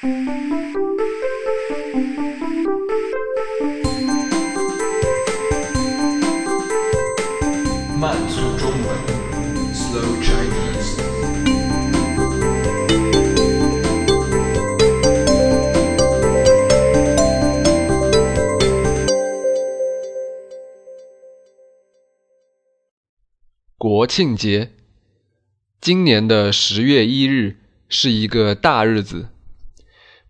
慢速中文，Slow Chinese。国庆节，今年的十月一日是一个大日子，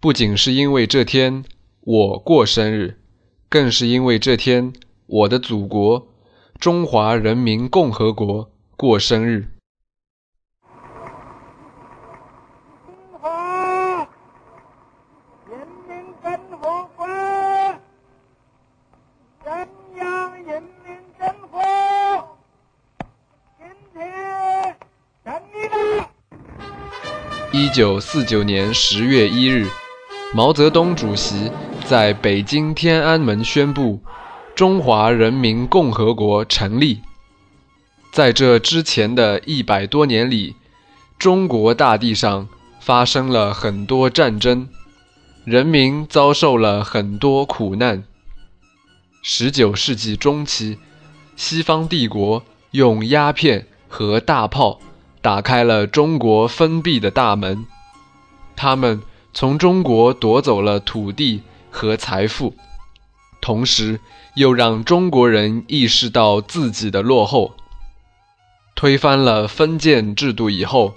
不仅是因为这天我过生日，更是因为这天我的祖国中华人民共和国过生日。中华人民共和国中央人民政府今天胜利了。一九四九年十月一日，毛泽东主席在北京天安门宣布中华人民共和国成立。在这之前的一百多年里，中国大地上发生了很多战争，人民遭受了很多苦难。十九世纪中期，西方帝国用鸦片和大炮打开了中国封闭的大门，他们从中国夺走了土地和财富，同时又让中国人意识到自己的落后。推翻了封建制度以后，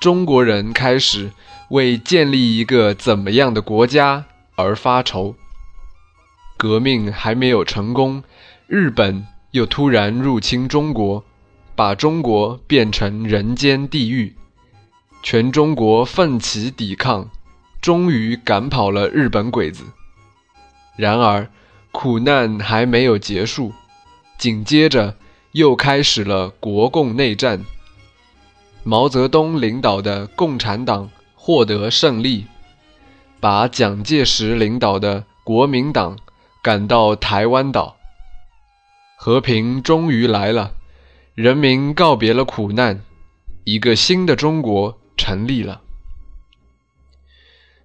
中国人开始为建立一个怎么样的国家而发愁。革命还没有成功，日本又突然入侵中国，把中国变成人间地狱。全中国奋起抵抗，终于赶跑了日本鬼子。然而，苦难还没有结束，紧接着又开始了国共内战。毛泽东领导的共产党获得胜利，把蒋介石领导的国民党赶到台湾岛。和平终于来了，人民告别了苦难，一个新的中国成立了。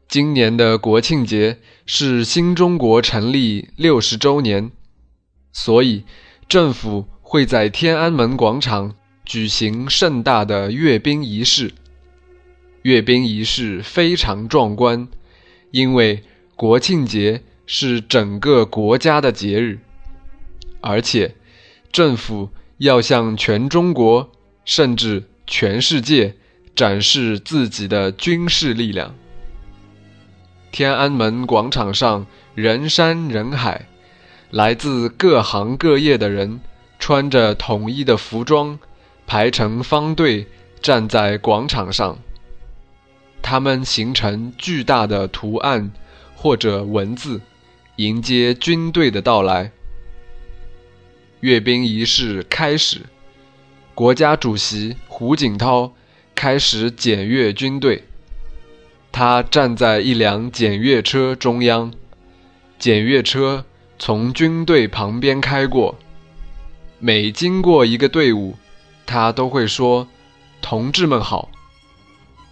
今年的国庆节是新中国成立六十周年，所以政府会在天安门广场举行盛大的阅兵仪式。阅兵仪式非常壮观，因为国庆节是整个国家的节日，而且政府要向全中国甚至全世界展示自己的军事力量。天安门广场上人山人海，来自各行各业的人穿着统一的服装，排成方队站在广场上。他们形成巨大的图案或者文字，迎接军队的到来。阅兵仪式开始，国家主席胡锦涛开始检阅军队。他站在一辆检阅车中央，检阅车从军队旁边开过，每经过一个队伍，他都会说：“同志们好。”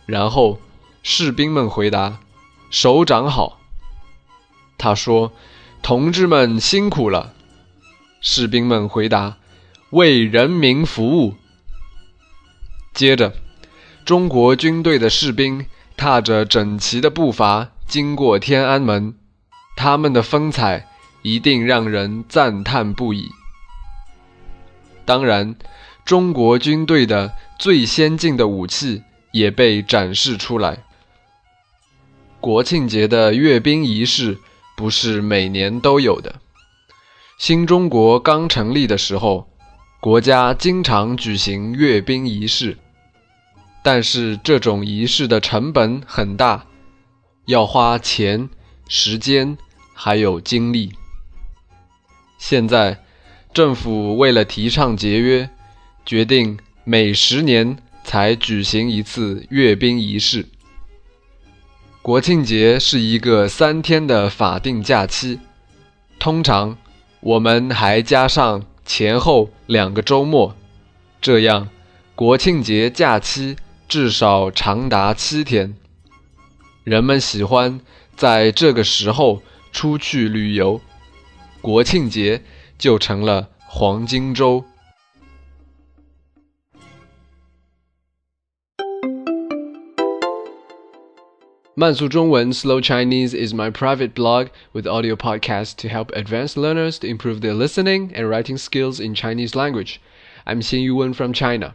然后士兵们回答：“首长好。”他说：“同志们辛苦了。”士兵们回答：“为人民服务。”接着，中国军队的士兵。踏着整齐的步伐经过天安门，他们的风采一定让人赞叹不已。当然，中国军队的最先进的武器也被展示出来。国庆节的阅兵仪式不是每年都有的。新中国刚成立的时候，国家经常举行阅兵仪式。但是这种仪式的成本很大，要花钱、时间还有精力。现在，政府为了提倡节约，决定每十年才举行一次阅兵仪式。国庆节是一个三天的法定假期，通常我们还加上前后两个周末，这样国庆节假期。至少长达七天。 人们喜欢在这个时候出去旅游，国庆节就成了黄金周。慢速中文 Slow Chinese is my private blog with audio podcasts to help advanced learners to improve their listening and writing skills in Chinese language. I'm Xian Yuwen from China.